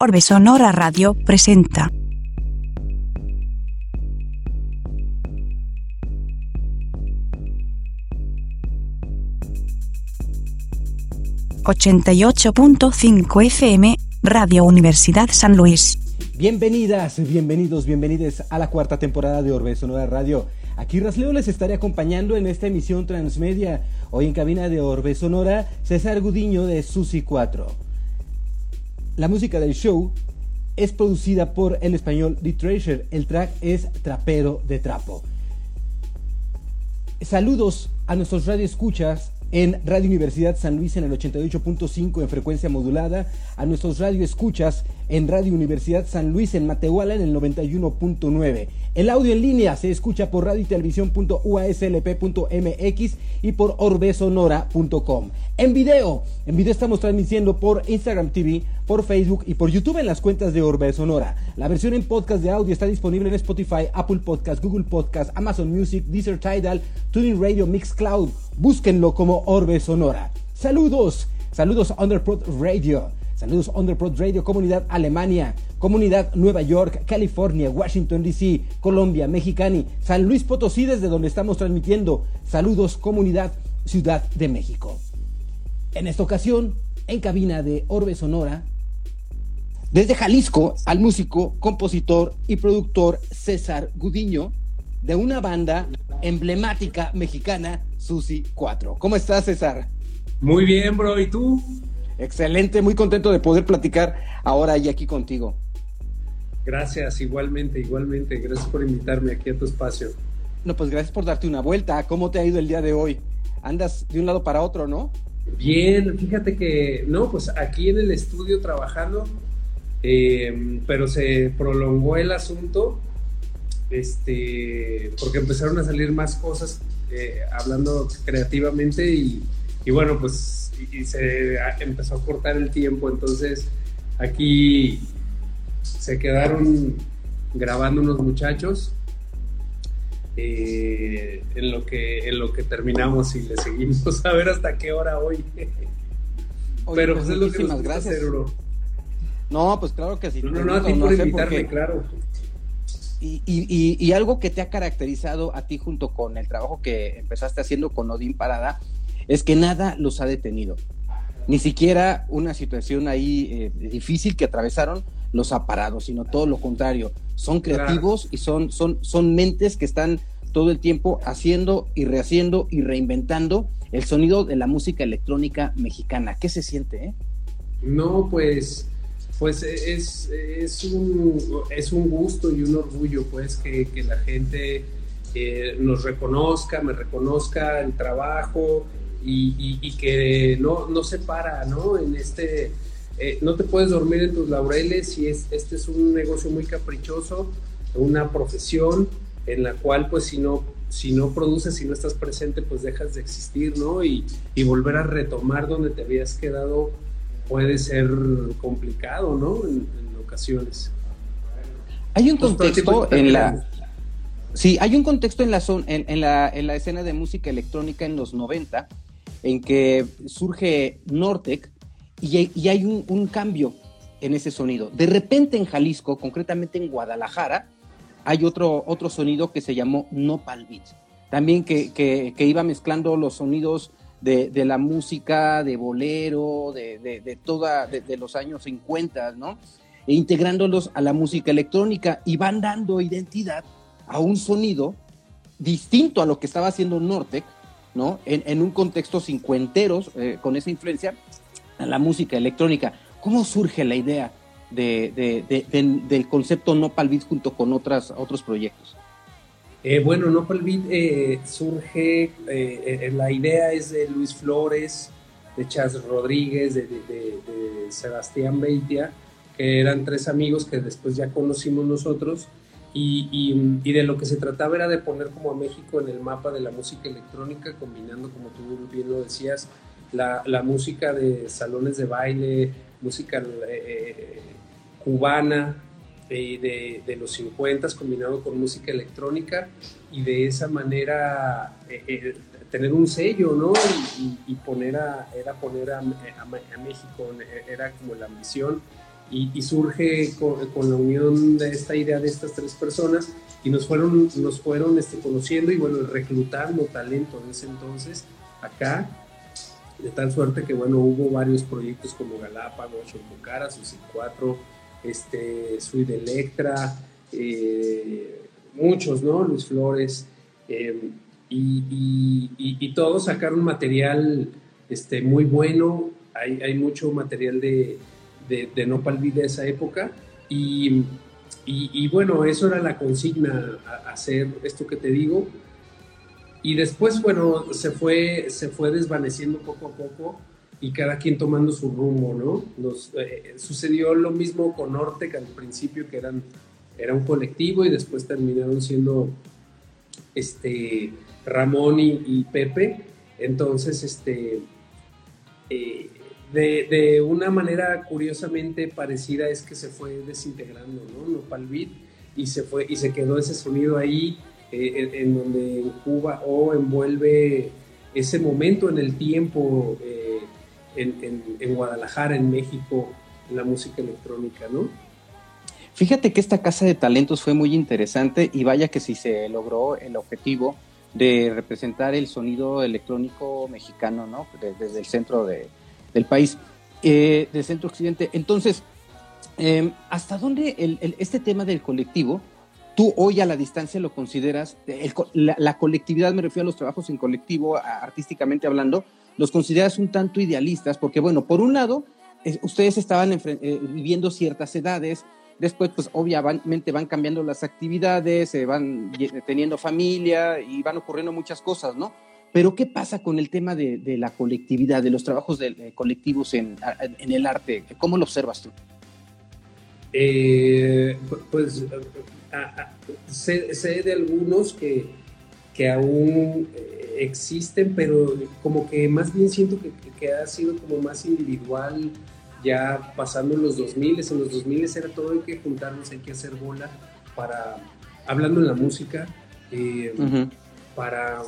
Orbe Sonora Radio presenta. ...88.5 FM, Radio Universidad San Luis. Bienvenidas, bienvenidos, bienvenidas a la cuarta temporada de Orbe Sonora Radio. Aquí Rasleo les estaré acompañando en esta emisión transmedia. Hoy en cabina de Orbe Sonora, César Gudiño de Susi 4. La música del show es producida por el español The Treasure. El track es Trapero de Trapo. Saludos a nuestros radioescuchas en Radio Universidad San Luis en el 88.5 en frecuencia modulada, a nuestros radioescuchas en Radio Universidad San Luis en Matehuala en el 91.9. El audio en línea se escucha por radio y y por orbesonora.com. En video, en video estamos transmitiendo por Instagram TV, por Facebook y por YouTube en las cuentas de Orbe Sonora. La versión en podcast de audio está disponible en Spotify, Apple Podcast, Google Podcast, Amazon Music, Deezer Tidal, Tuning Radio, Mixcloud. Búsquenlo como Orbe Sonora. Saludos, saludos Underprod Radio. Saludos Underprod Radio, Comunidad Alemania, Comunidad Nueva York, California, Washington DC, Colombia, Mexicani, San Luis Potosí desde donde estamos transmitiendo. Saludos Comunidad Ciudad de México. En esta ocasión, en cabina de Orbe Sonora, desde Jalisco al músico, compositor y productor César Gudiño de una banda emblemática mexicana, Susi 4. ¿Cómo estás, César? Muy bien, bro. ¿Y tú? Excelente, muy contento de poder platicar ahora y aquí contigo. Gracias, igualmente, igualmente. Gracias por invitarme aquí a tu espacio. No, pues gracias por darte una vuelta. ¿Cómo te ha ido el día de hoy? Andas de un lado para otro, ¿no? Bien, fíjate que, no, pues aquí en el estudio trabajando, eh, pero se prolongó el asunto, este, porque empezaron a salir más cosas eh, hablando creativamente y, y bueno, pues y, se empezó a cortar el tiempo, entonces aquí se quedaron grabando unos muchachos eh, en, lo que, en lo que terminamos y le seguimos a ver hasta qué hora hoy. Pero pues, es lo que nos gracias. Hacer, No, pues claro que sí. No, no, no, a ti por invitarme, claro. Y, y, y, algo que te ha caracterizado a ti junto con el trabajo que empezaste haciendo con Odín Parada es que nada los ha detenido. Ni siquiera una situación ahí eh, difícil que atravesaron los ha parado, sino todo lo contrario. Son creativos y son, son, son mentes que están todo el tiempo haciendo y rehaciendo y reinventando el sonido de la música electrónica mexicana. ¿Qué se siente? Eh? No, pues, pues es, es, un, es un gusto y un orgullo, pues, que, que la gente eh, nos reconozca, me reconozca el trabajo, y, que no, no se para, ¿no? En este, eh, no te puedes dormir en tus laureles y es, este es un negocio muy caprichoso, una profesión en la cual pues si no, si no produces, si no estás presente, pues dejas de existir, ¿no? Y, volver a retomar donde te habías quedado puede ser complicado, ¿no? En, ocasiones. Hay un contexto en la... Sí, hay un contexto en la, en, en, la, en la escena de música electrónica en los 90 en que surge Nortec y, hay un, cambio en ese sonido. De repente en Jalisco, concretamente en Guadalajara, hay otro, otro sonido que se llamó Nopal Beat, también que, iba mezclando los sonidos de, la música, de bolero, de, de toda, de, los años 50, ¿no? E integrándolos a la música electrónica y van dando identidad a un sonido distinto a lo que estaba haciendo Nortec, En, un contexto cincuenteros, eh, con esa influencia, a la música electrónica. ¿Cómo surge la idea del concepto Nopal Beat junto con otras, otros proyectos? Eh, bueno, Nopal Beat eh, surge, la idea es de Luis Flores, de Chas Rodríguez, de, Sebastián Beitia, que eran tres amigos que después ya conocimos nosotros y, de lo que se trataba era de poner como a México en el mapa de la música electrónica, combinando, como tú bien lo decías, la, música de salones de baile, música eh, cubana eh, de, los 50 combinado con música electrónica y de esa manera eh, tener un sello, ¿no? Y, poner a, era poner a, a, México, era como la misión y, surge con, la unión de esta idea de estas tres personas y nos fueron, nos fueron este, conociendo y bueno, reclutando talento en ese entonces acá, de tal suerte que bueno, hubo varios proyectos como Galápagos, Chococara, Susi 4, este, Suite Electra, eh, muchos, ¿no? Luis Flores, eh, y, y, todos sacaron material este, muy bueno, hay, hay mucho material de, de, de Nopal de esa época, y, y, bueno, eso era la consigna, hacer esto que te digo, y después, bueno, se fue, se fue desvaneciendo poco a poco, y cada quien tomando su rumbo, ¿no? Nos, eh, sucedió lo mismo con Ortec al principio, que eran, era un colectivo y después terminaron siendo este, Ramón y, Pepe. Entonces, este, eh, de, una manera curiosamente parecida es que se fue desintegrando, ¿no? Nopal Beat y se fue y se quedó ese sonido ahí eh, en, donde Cuba o envuelve ese momento en el tiempo en, Guadalajara, en México, la música electrónica, ¿no? Fíjate que esta casa de talentos fue muy interesante y vaya que si se logró el objetivo de representar el sonido electrónico mexicano, ¿no? Desde, el centro del país, eh, del centro occidente. Entonces, em, ¿hasta dónde este tema del colectivo, tú hoy a la distancia lo consideras, la, la, colectividad, me refiero a los trabajos en colectivo, artísticamente hablando, los consideras un tanto idealistas, porque bueno, por un lado, ustedes estaban eh, viviendo ciertas edades, después pues obviamente van cambiando las actividades, se van teniendo familia y van ocurriendo muchas cosas, ¿no? Pero ¿qué pasa con el tema de, la colectividad, de los trabajos de, colectivos en, el arte? ¿Cómo lo observas tú? Eh, pues sé, de algunos que, que aún existen, pero como que más bien siento que, que, ha sido como más individual, ya pasando en los 2000, en los 2000 era todo, hay que juntarnos, hay que hacer bola para, hablando en la música, eh, para,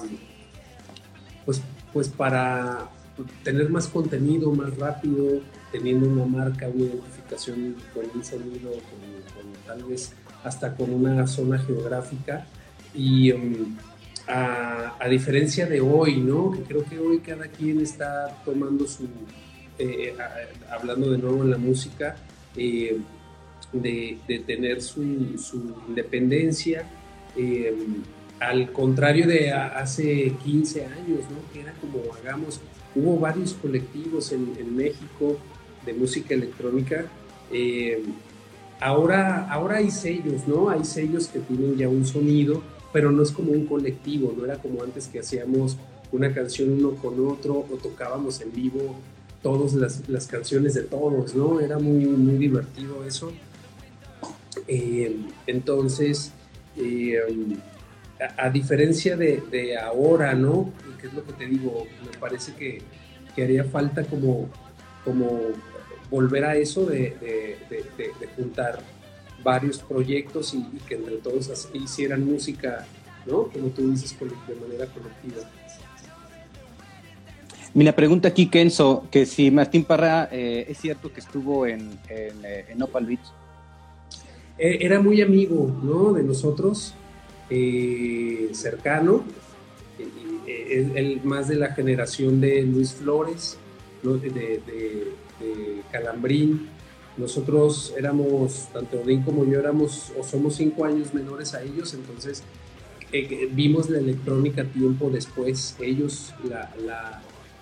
pues, pues para tener más contenido más rápido, teniendo una marca, una identificación con un sonido, con, tal vez hasta con una zona geográfica y... Um, a, diferencia de hoy, ¿no? Que creo que hoy cada quien está tomando su, eh, hablando de nuevo en la música, eh, de, tener su, independencia, eh, al contrario de hace 15 años, ¿no? Que era como, hagamos, hubo varios colectivos en, en México de música electrónica. ahora, ahora hay sellos, ¿no? Hay sellos que tienen ya un sonido pero no es como un colectivo, no era como antes que hacíamos una canción uno con otro o tocábamos en vivo todas las, canciones de todos, ¿no? Era muy, muy divertido eso. Eh, entonces, eh, a, diferencia de, ahora, ¿no? Que es lo que te digo, me parece que, haría falta como, como volver a eso de, de juntar varios proyectos y, que entre todos hicieran música, ¿no? Como tú dices, de manera colectiva. Mira, pregunta aquí Kenzo, que si Martín Parra eh, es cierto que estuvo en, en, eh, Opal Beach. Eh, era muy amigo, ¿no? De nosotros, cercano, él más de la generación de Luis Flores, de, de Calambrín, nosotros éramos, tanto Odín como yo éramos o somos cinco años menores a ellos, entonces eh, vimos la electrónica tiempo después. Ellos la,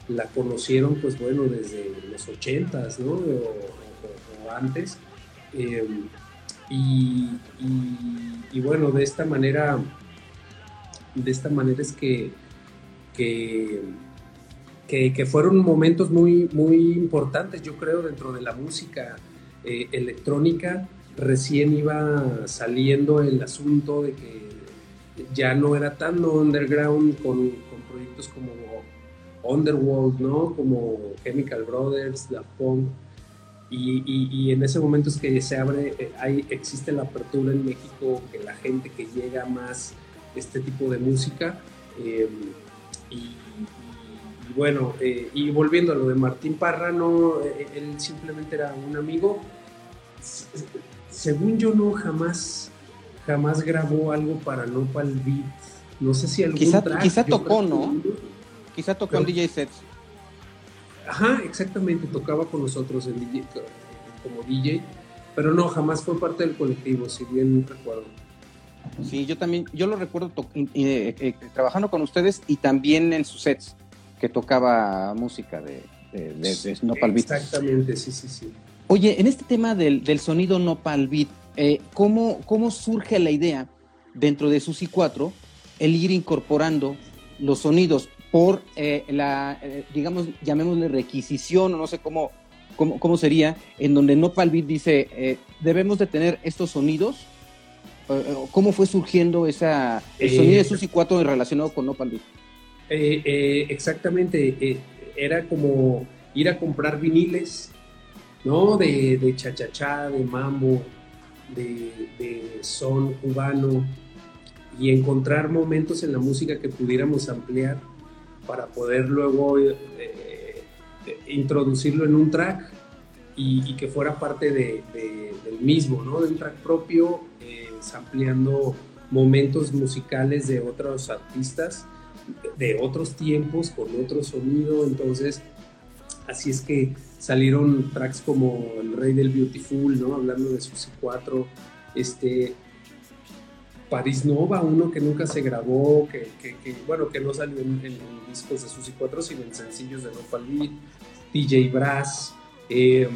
la, conocieron, pues bueno, desde los ochentas, ¿no? O, antes. Em, y, bueno, de esta manera, de esta manera es que, que, que, fueron momentos muy, muy importantes, yo creo, dentro de la música eh, electrónica, recién iba saliendo el asunto de que ya no era tan underground con, proyectos como Underworld, ¿no? Como Chemical Brothers, La Punk. Y, en ese momento es que se abre, eh, hay, existe la apertura en México, que la gente que llega más este tipo de música. Eh, y, bueno, y volviendo a lo de Martín Parra, no, él simplemente era un amigo según yo no, jamás, jamás grabó algo para Nopal Beat. No sé si algún quizá, quizá tocó, ¿no? Quizá tocó en DJ sets. Ajá, exactamente, tocaba con nosotros en DJ, como DJ, pero no, jamás fue parte del colectivo, si bien recuerdo. Sí, yo también, yo lo recuerdo eh, eh, trabajando con ustedes y también en sus sets, que tocaba música de, de, de, Exactamente, sí, sí, sí. Oye, en este tema del, sonido Nopal Beat, eh, ¿cómo, ¿cómo surge la idea dentro de Susi 4 el ir incorporando los sonidos por la, digamos, llamémosle requisición, o no sé cómo, cómo, cómo sería, en donde Nopal Beat dice, debemos de tener estos sonidos ¿Cómo fue surgiendo esa, el sonido de eh, Susi 4 relacionado con No eh, eh, exactamente, eh, era como ir a comprar viniles, ¿no? De, de cha-cha-cha, de mambo, de, son cubano, y encontrar momentos en la música que pudiéramos ampliar para poder luego introducirlo en un track y, que fuera parte del mismo, ¿no? De un track propio ampliando momentos musicales de otros artistas, de otros tiempos, con otro sonido. Entonces, así es que salieron tracks como El Rey del Beautiful, ¿no? Hablando de Susi 4, este, Paris Nova, uno que nunca se grabó, que, bueno, que no salió en, discos de Susi 4, sino en sencillos de No Beat, DJ Brass, eh,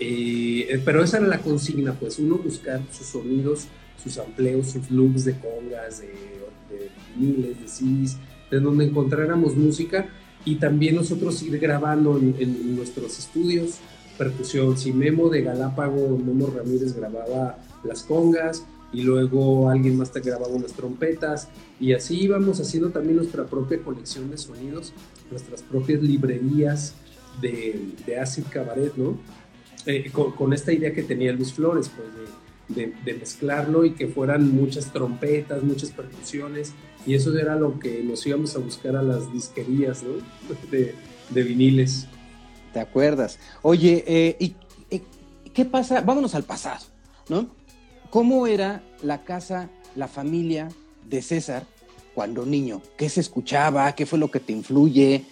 eh, pero esa era la consigna, pues uno buscar sus sonidos, sus amplios, sus loops de congas, de, de viniles, de CDs, de donde encontráramos música y también nosotros ir grabando en, nuestros estudios percusión. Si Memo de Galápago, Memo Ramírez grababa las congas y luego alguien más te grababa unas trompetas y así íbamos haciendo también nuestra propia colección de sonidos, nuestras propias librerías de, de acid cabaret, ¿no? Eh, con, esta idea que tenía Luis Flores, pues de, mezclarlo y que fueran muchas trompetas, muchas percusiones, y eso era lo que nos íbamos a buscar a las disquerías ¿no? de, viniles. ¿Te acuerdas? Oye, eh, ¿y, qué pasa? Vámonos al pasado, ¿no? ¿Cómo era la casa, la familia de César cuando niño? ¿Qué se escuchaba? ¿Qué fue lo que te influye?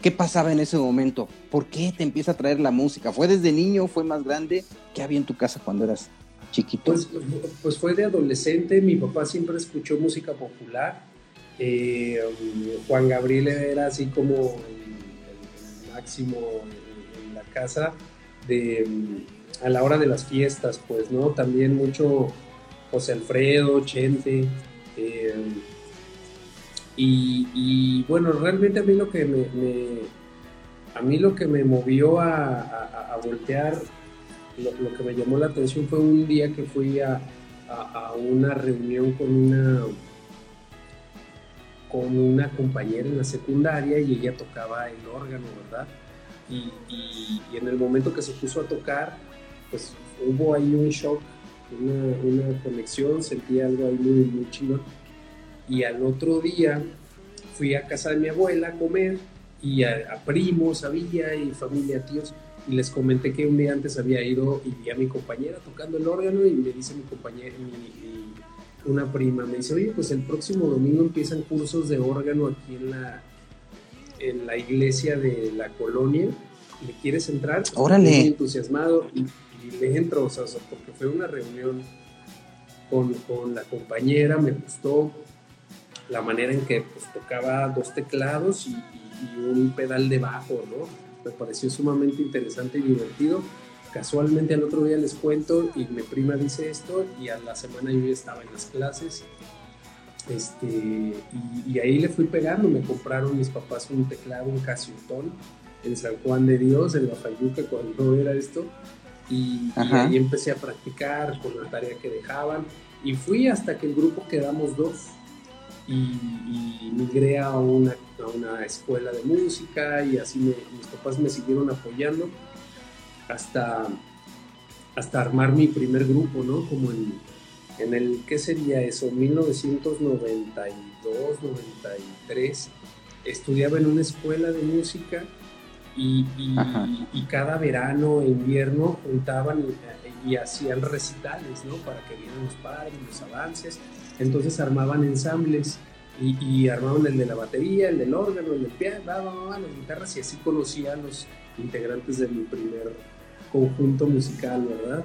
¿Qué pasaba en ese momento? ¿Por qué te empieza a traer la música? ¿Fue desde niño? ¿Fue más grande? ¿Qué había en tu casa cuando eras chiquito? Pues, pues fue de adolescente. Mi papá siempre escuchó música popular. Eh, Juan Gabriel era así como el, máximo en, la casa de, a la hora de las fiestas, pues, ¿no? También mucho José Alfredo, Chente. Eh, y, bueno, realmente a mí lo que me, a mí lo que me movió a, voltear, lo, que me llamó la atención fue un día que fui a, una reunión con una con una compañera en la secundaria y ella tocaba el órgano, ¿verdad? Y, en el momento que se puso a tocar, pues hubo ahí un shock, una, conexión, sentí algo ahí muy, muy chido y al otro día fui a casa de mi abuela a comer y a, primos había y familia, tíos, y les comenté que un día antes había ido y vi a mi compañera tocando el órgano y me dice mi compañera, una prima, me dice, oye, pues el próximo domingo empiezan cursos de órgano aquí en la, en la iglesia de la colonia, ¿le quieres entrar? Órale. Muy entusiasmado y, le entro, o sea, porque fue una reunión con, con la compañera, me gustó, la manera en que pues, tocaba dos teclados y, un pedal de bajo, ¿no? Me pareció sumamente interesante y divertido. Casualmente al otro día les cuento y mi prima dice esto y a la semana yo ya estaba en las clases. Este, y, ahí le fui pegando, me compraron mis papás un teclado, un Casiotón en San Juan de Dios, en la Fayuca, cuando era esto. Y, y, ahí empecé a practicar con la tarea que dejaban. Y fui hasta que el grupo quedamos dos y, migré a una, a una, escuela de música y así mis papás me siguieron apoyando hasta, hasta armar mi primer grupo, ¿no? Como en, en el, ¿qué sería eso? 1992, 93. Estudiaba en una escuela de música y, cada verano e invierno juntaban y, hacían recitales, ¿no? Para que vieran los padres, los avances. Entonces armaban ensambles y, armaban el de la batería, el del órgano, el del piano, las guitarras y así conocía a los integrantes de mi primer conjunto musical, ¿verdad?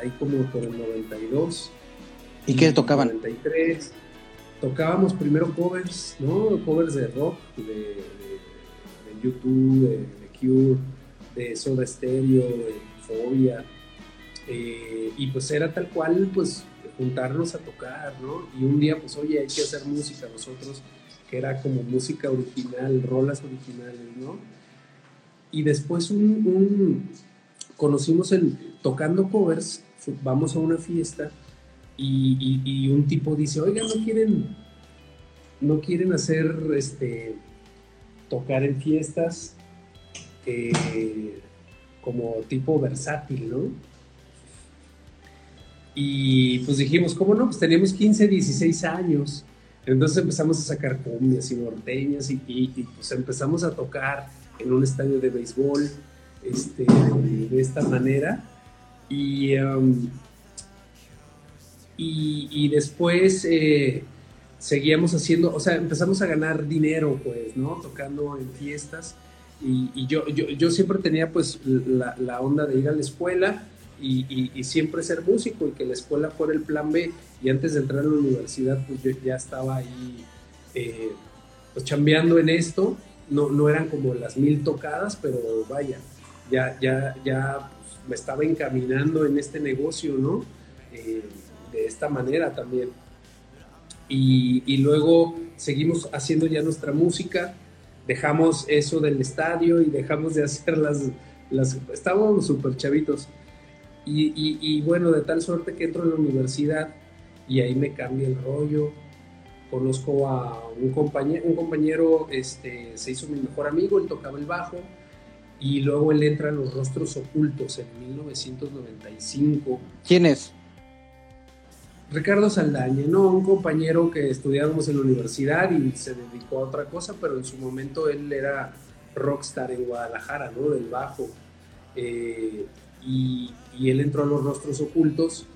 Ahí como por el 92. ¿Y qué tocaban? 93. Tocábamos primero covers, ¿no? Covers de rock, de YouTube, de, Cure, de Soda Stereo, de Fobia. Eh, y pues era tal cual, pues juntarnos a tocar, ¿no? Y un día, pues, oye, hay que hacer música nosotros, que era como música original, rolas originales, ¿no? Y después un, conocimos el tocando covers, vamos a una fiesta y, y, un tipo dice, oiga, no quieren, no quieren hacer este tocar en fiestas eh, como tipo versátil, ¿no? Y pues dijimos, ¿cómo no? Pues teníamos 15, 16 años. Entonces empezamos a sacar cumbias y norteñas y, pues empezamos a tocar en un estadio de béisbol este, de, esta manera. Y, um, y, después eh, seguíamos haciendo, o sea, empezamos a ganar dinero, pues, ¿no? Tocando en fiestas. Y, yo, yo, yo, siempre tenía, pues, la, la, onda de ir a la escuela y, y, siempre ser músico y que la escuela fuera el plan B. Y antes de entrar a la universidad, pues yo ya estaba ahí, eh, pues, chambeando en esto. No, no eran como las mil tocadas, pero vaya, ya, ya, ya pues, me estaba encaminando en este negocio, ¿no? Eh, de esta manera también y, luego seguimos haciendo ya nuestra música, dejamos eso del estadio y dejamos de hacer las... las estábamos súper chavitos. Y, bueno, de tal suerte que entro en la universidad y ahí me cambia el rollo. Conozco a un compañero, un compañero este, se hizo mi mejor amigo, él tocaba el bajo y luego él entra en Los Rostros Ocultos en 1995. ¿Quién es? Ricardo Saldaña, ¿no? Un compañero que estudiábamos en la universidad y se dedicó a otra cosa, pero en su momento él era rockstar en Guadalajara, ¿no? Del bajo. Eh, y, él entró a los rostros ocultos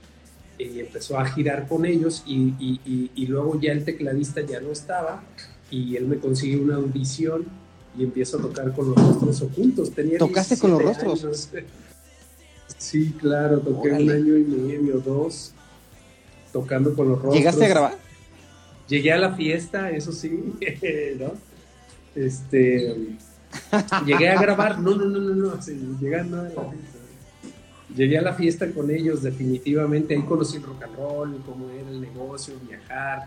y empezó a girar con ellos y, luego ya el tecladista ya no estaba y él me consiguió una audición y empiezo a tocar con los rostros ocultos. Tenía ¿Tocaste con los rostros? Sí, claro, toqué un año y medio, dos tocando con los rostros. ¿Llegaste a grabar? Llegué a la fiesta, eso sí, ¿no? Este. llegué a grabar, no, no, no, no, no, llegando a la fiesta. Llegué a la fiesta con ellos, definitivamente. Ahí conocí el rock and roll, cómo era el negocio, viajar,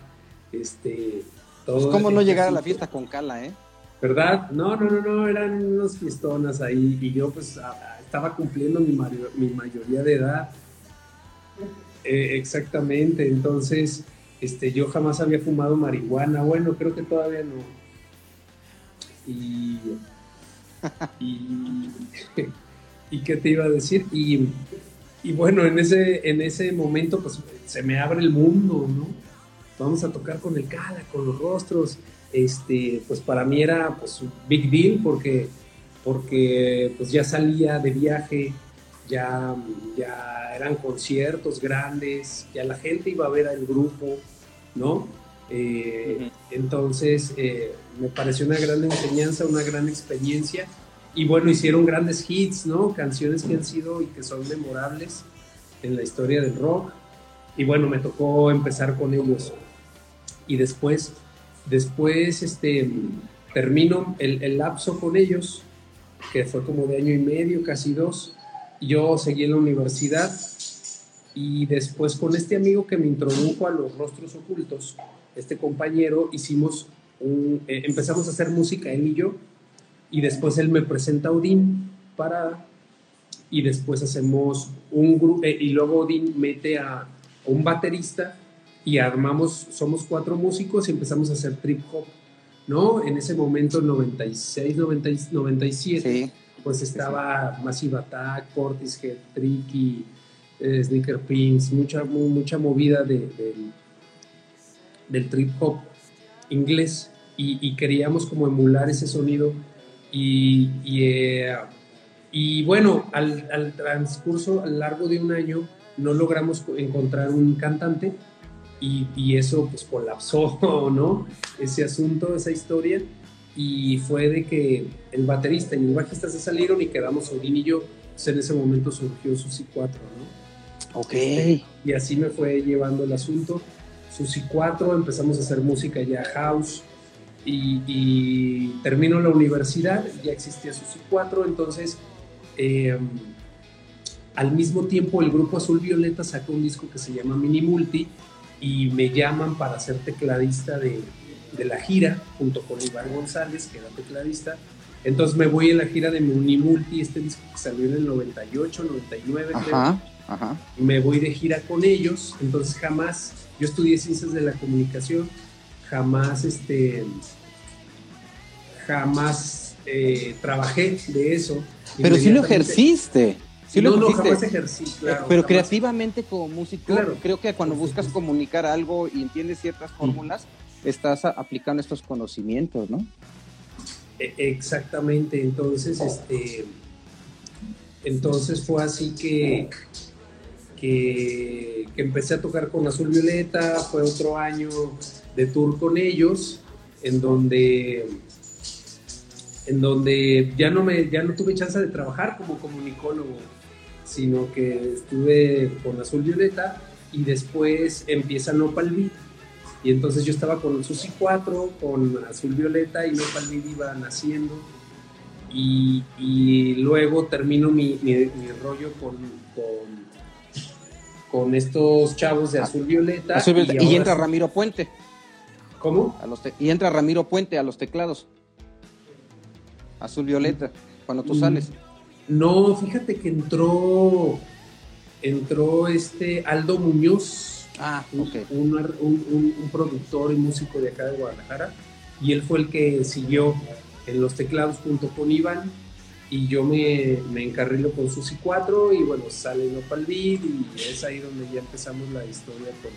este. Todo pues cómo no llegar a la fiesta con Cala, ¿eh? ¿Verdad? No, no, no, no, eran unos fiestonas ahí y yo pues estaba cumpliendo mi, mi mayoría de edad eh, exactamente, entonces este, yo jamás había fumado marihuana, bueno, creo que todavía no. Y, y, qué te iba a decir? Y, bueno, en ese, en ese momento pues se me abre el mundo, ¿no? Vamos a tocar con el cala, con los rostros. Este, pues para mí era pues un big deal porque, porque pues ya salía de viaje, ya, ya eran conciertos grandes, ya la gente iba a ver al grupo, ¿no? Eh, entonces, eh, me pareció una gran enseñanza, una gran experiencia. Y bueno, hicieron grandes hits, ¿no? Canciones que han sido y que son memorables en la historia del rock. Y bueno, me tocó empezar con ellos. Y después, después, este, termino el, el lapso con ellos, que fue como de año y medio, casi dos yo seguí en la universidad y después con este amigo que me introdujo a los rostros ocultos, este compañero, hicimos eh, empezamos a hacer música él y yo y después él me presenta a Odín para y después hacemos un grupo eh, y luego Odín mete a, un baterista y armamos, somos cuatro músicos y empezamos a hacer trip hop, ¿no? En ese momento, 96, 97 pues estaba Massive Attack, Portishead, Tricky, eh, Sneaker Pins, mucha, mucha movida de, del trip hop inglés y, queríamos como emular ese sonido Y, eh, y, bueno, al, al, transcurso, a lo largo de un año, no logramos encontrar un cantante y, y, eso pues colapsó, ¿no? Ese asunto, esa historia. Y fue de que el baterista y el bajista se salieron y quedamos Odín y yo. Pues en ese momento surgió Susi 4, ¿no? Ok. Este, y así me fue llevando el asunto. Susi 4, empezamos a hacer música ya house y, y termino la universidad, ya existía Susi 4, entonces eh, al mismo tiempo el grupo Azul Violeta sacó un disco que se llama Mini Multi y me llaman para ser tecladista de, de la gira junto con Iván González, que era tecladista. Entonces me voy en la gira de Mini Multi, este disco que salió en el 98, 99 Ajá, creo. ajá. Me voy de gira con ellos, entonces jamás, yo estudié ciencias de la comunicación, jamás este jamás eh, trabajé de eso. Pero sí lo ejerciste. Sí lo no, no, ejerciste. jamás ejercí, claro. Pero jamás. creativamente como músico, Claro. creo que cuando buscas comunicar algo y entiendes ciertas fórmulas, estás aplicando estos conocimientos, ¿no? E- Exactamente, entonces, este, entonces fue así que, que, que empecé a tocar con Azul Violeta, fue otro año de tour con ellos, en donde, en donde ya no me, ya no tuve chance de trabajar como comunicólogo, sino que estuve con Azul Violeta y después empieza Nopal Beat. Y entonces yo estaba con Susi 4, con Azul Violeta y Nopal Beat iba naciendo. Y, y luego termino mi, mi- mi rollo con, con, con estos chavos de Azul Violeta. Azul Violeta. Y, entra Ramiro Puente ¿Cómo? a los te- y entra Ramiro Puente a los teclados. Azul Violeta, cuando tú Mm. sales. No, fíjate que entró, entró este Aldo Muñoz, Ah, un, ok. un, un- un productor y músico de acá de Guadalajara, y él fue el que siguió en los teclados junto con Iván, y yo me, me encarrilo con Susi 4, y bueno, sale Nopal Beat, y es ahí donde ya empezamos la historia con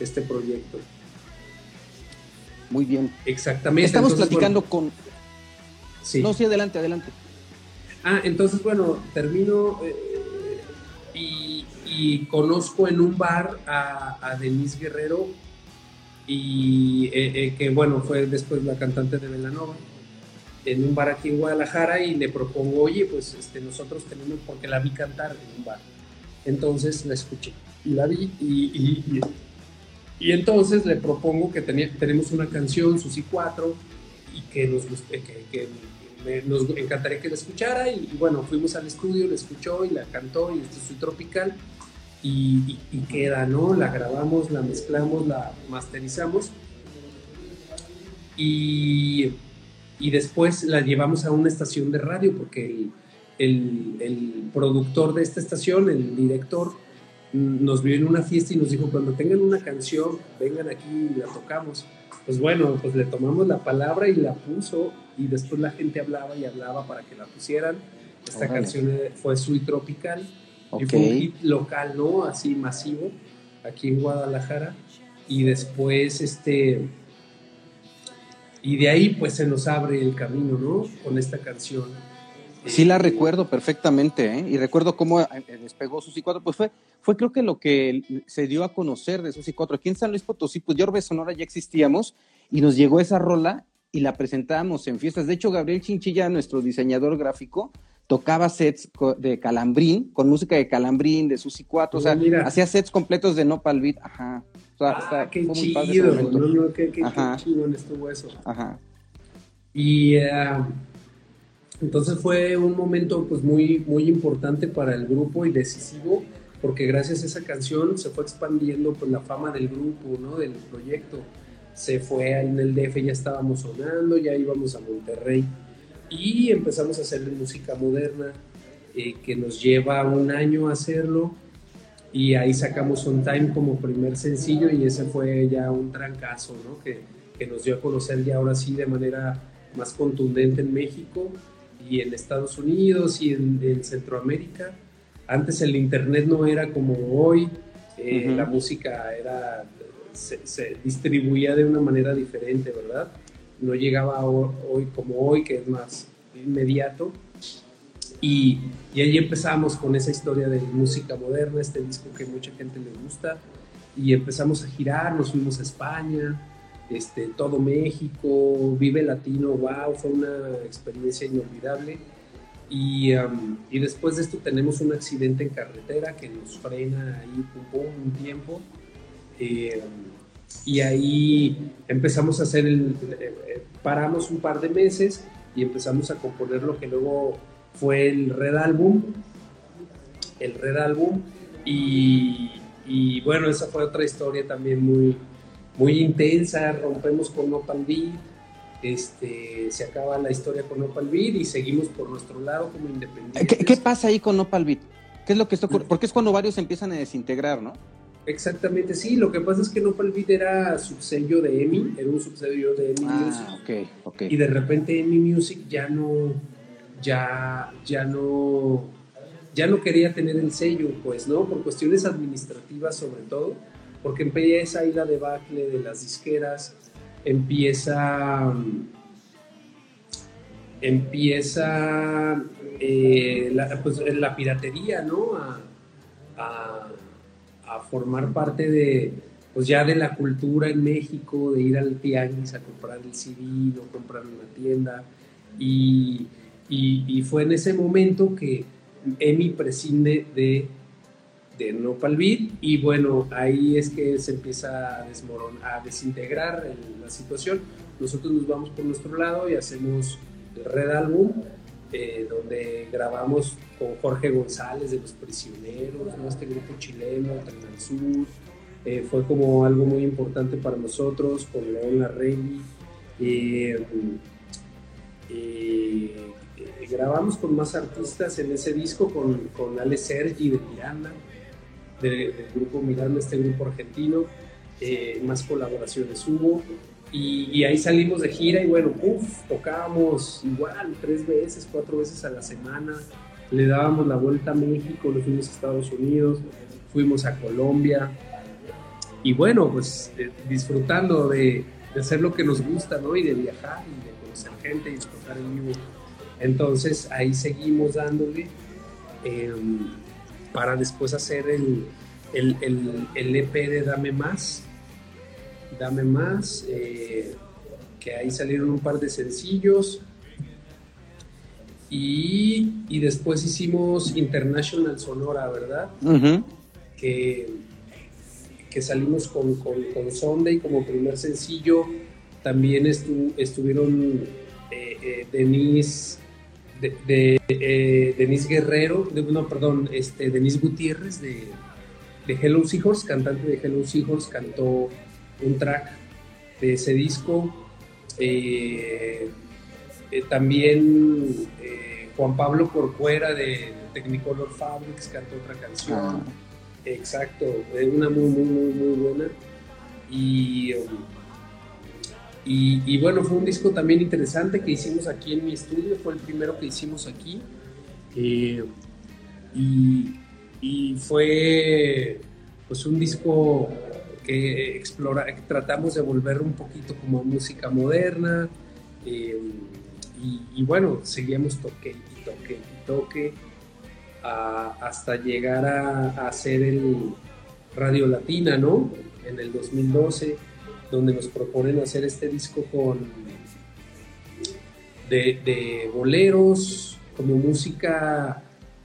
este proyecto. Muy bien. Exactamente. Estamos entonces, platicando bueno, con... sí. No, sí, adelante, adelante. Ah, entonces, bueno, termino eh, y, y conozco en un bar a, a Denise Guerrero, y eh, eh, que bueno, fue después la cantante de Velanova, en un bar aquí en Guadalajara, y le propongo, oye, pues este, nosotros tenemos, porque la vi cantar en un bar. Entonces la escuché y la vi, y, y, y- y entonces le propongo que tenía- tenemos una canción, Susi 4, y que nos guste, que, que me- nos encantaría que la escuchara y, y bueno, fuimos al estudio, la escuchó y la cantó y esto soy tropical y, y- y queda, ¿no? La grabamos, la mezclamos, la masterizamos y, y después la llevamos a una estación de radio porque el, el- el productor de esta estación, el director, nos vio en una fiesta y nos dijo, cuando tengan una canción, vengan aquí y la tocamos. Pues bueno, pues le tomamos la palabra y la puso y después la gente hablaba y hablaba para que la pusieran. Esta Órale. canción fue Sweet Tropical y fue un hit local, ¿no? Así masivo, aquí en Guadalajara. Y después, este... Y de ahí pues se nos abre el camino, ¿no? Con esta canción. Sí la Eh, recuerdo perfectamente, ¿eh? Y recuerdo cómo eh, despegó Susi 4, pues fue, fue creo que lo que se dio a conocer de Susi 4. Aquí en San Luis Potosí, pues Yorbe Sonora ya existíamos y nos llegó esa rola y la presentábamos en fiestas. De hecho, Gabriel Chinchilla, nuestro diseñador gráfico, tocaba sets de Calambrín, con música de Calambrín, de Susi 4, o sea, mira. hacía sets completos de Nopal Beat, ajá. O sea, Ah, está- qué chido, no, no, qué, qué, chido estuvo eso. Ajá. Y eh, entonces fue un momento pues muy, muy importante para el grupo y decisivo, porque gracias a esa canción se fue expandiendo pues la fama del grupo, ¿no? Del proyecto. Se fue en el DF, ya estábamos sonando, ya íbamos a Monterrey y empezamos a hacer música moderna, eh, que nos lleva un año hacerlo. Y ahí sacamos On Time como primer sencillo y ese fue ya un trancazo, ¿no? Que, que nos dio a conocer ya ahora sí de manera más contundente en México y en Estados Unidos y en, en Centroamérica. Antes el internet no era como hoy, eh, Ujú. la música era, se, se distribuía de una manera diferente, ¿verdad? No llegaba ho- hoy como hoy, que es más, inmediato. Y, y, ahí empezamos con esa historia de música moderna, este disco que mucha gente le gusta. Y empezamos a girar, nos fuimos a España, este, todo México, Vive Latino, wow, fue una experiencia inolvidable. Y, um, y, después de esto tenemos un accidente en carretera que nos frena ahí un tiempo. Eh, y ahí empezamos a hacer el, eh, paramos un par de meses y empezamos a componer lo que luego fue el Red Album, el Red Album y, y bueno, esa fue otra historia también muy, muy intensa, rompemos con Opal Beat, este, se acaba la historia con Opal Beat y seguimos por nuestro lado como independientes. ¿Qué, qué pasa ahí con Opal Beat? ¿Qué es lo que está Porque es cuando varios empiezan a desintegrar, ¿no? Exactamente, sí. Lo que pasa es que Nopal Beat era subsello de EMI, era un subsello de EMI ah, Music. Okay, okay. Y de repente EMI Music ya no, ya, ya no, ya no quería tener el sello, pues, ¿no? Por cuestiones administrativas sobre todo, porque empieza ahí la debacle de las disqueras, empieza, empieza eh, la, pues, la piratería, ¿no? a a formar parte de, pues ya de la cultura en México, de ir al tianguis a comprar el CD, no comprar en una tienda. Y, y, fue en ese momento que Emi prescinde de, de Nopal y bueno, ahí es que se empieza a desmoronar, a desintegrar la situación. Nosotros nos vamos por nuestro lado y hacemos el Red Album, eh, donde grabamos con Jorge González de Los Prisioneros, este grupo chileno, Tren Sur. Eh, fue como algo muy importante para nosotros, con León Larregui. Eh, grabamos con más artistas en ese disco, con, con Ale Sergi de Miranda, del grupo Miranda, este grupo argentino. más colaboraciones hubo. Y, ahí salimos de gira y bueno, uff, tocábamos igual tres veces, cuatro veces a la semana. Le dábamos la vuelta a México, nos fuimos a Estados Unidos, fuimos a Colombia. Y bueno, pues eh, disfrutando de, de, hacer lo que nos gusta, ¿no? Y de viajar y de conocer gente y de tocar en vivo. Entonces ahí seguimos dándole em, para después hacer el, el, el, el EP de Dame Más Dame Más, eh, que ahí salieron un par de sencillos. Y, después hicimos International Sonora, ¿verdad? que, que salimos con, con, Sunday como primer sencillo. También estuvieron eh, eh, Denise, de, Denise Guerrero, de, no, perdón, este, Denise Gutiérrez de, de Hello Seahorse, cantante de Hello Seahorse, cantó un track de ese disco. Eh, eh, también eh, Juan Pablo Corcuera de Technicolor Fabrics cantó otra canción. Ah. Exacto, una muy, muy, muy, muy buena. Y, um, y, bueno, fue un disco también interesante que hicimos aquí en mi estudio, fue el primero que hicimos aquí. y, y fue pues un disco que explora, tratamos de volver un poquito como música moderna. Eh, y, bueno, seguíamos toque y toque y toque hasta llegar a, hacer el Radio Latina, ¿no? En el 2012, donde nos proponen hacer este disco con de, de boleros, como música